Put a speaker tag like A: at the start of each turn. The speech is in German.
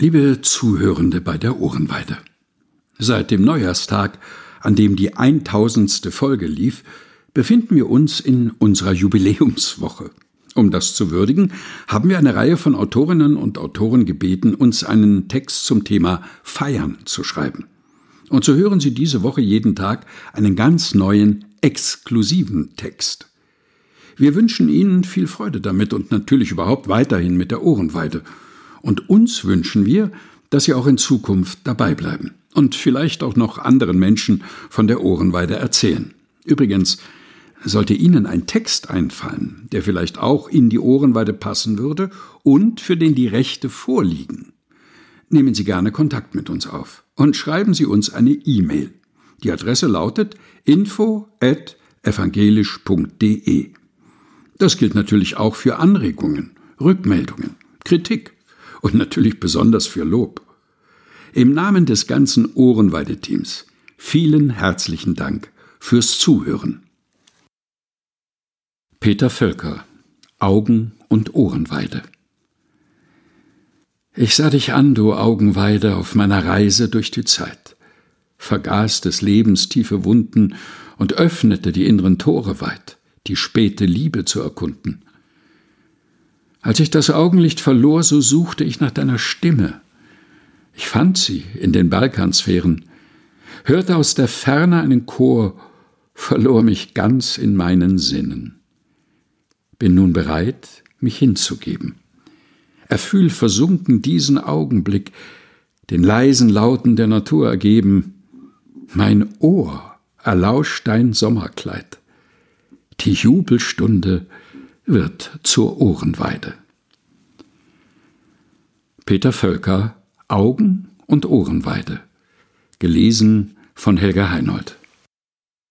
A: Liebe Zuhörende bei der Ohrenweide. Seit dem Neujahrstag, an dem die eintausendste Folge lief, befinden wir uns in unserer Jubiläumswoche. Um das zu würdigen, haben wir eine Reihe von Autorinnen und Autoren gebeten, uns einen Text zum Thema Feiern zu schreiben. Und so hören Sie diese Woche jeden Tag einen ganz neuen, exklusiven Text. Wir wünschen Ihnen viel Freude damit und natürlich überhaupt weiterhin mit der Ohrenweide – und uns wünschen wir, dass Sie auch in Zukunft dabei bleiben und vielleicht auch noch anderen Menschen von der Ohrenweide erzählen. Übrigens, sollte Ihnen ein Text einfallen, der vielleicht auch in die Ohrenweide passen würde und für den die Rechte vorliegen, nehmen Sie gerne Kontakt mit uns auf und schreiben Sie uns eine E-Mail. Die Adresse lautet info@evangelisch.de. Das gilt natürlich auch für Anregungen, Rückmeldungen, Kritik und natürlich besonders für Lob. Im Namen des ganzen Ohrenweide-Teams vielen herzlichen Dank fürs Zuhören. Peter Völker Augen- und Ohrenweide Ich sah dich an, du Augenweide, auf meiner Reise durch die Zeit, vergaß des Lebens tiefe Wunden und öffnete die inneren Tore weit, die späte Liebe zu erkunden. Als ich das Augenlicht verlor, so suchte ich nach deiner Stimme. Ich fand sie in den Balkansphären, hörte aus der Ferne einen Chor, verlor mich ganz in meinen Sinnen. Bin nun bereit, mich hinzugeben. Erfühl versunken diesen Augenblick, den leisen Lauten der Natur ergeben. Mein Ohr erlauscht dein Sommerkleid. Die Jubelstunde wird zur Ohrenweide. Peter Völker Augen- und Ohrenweide. Gelesen von Helga Heinold.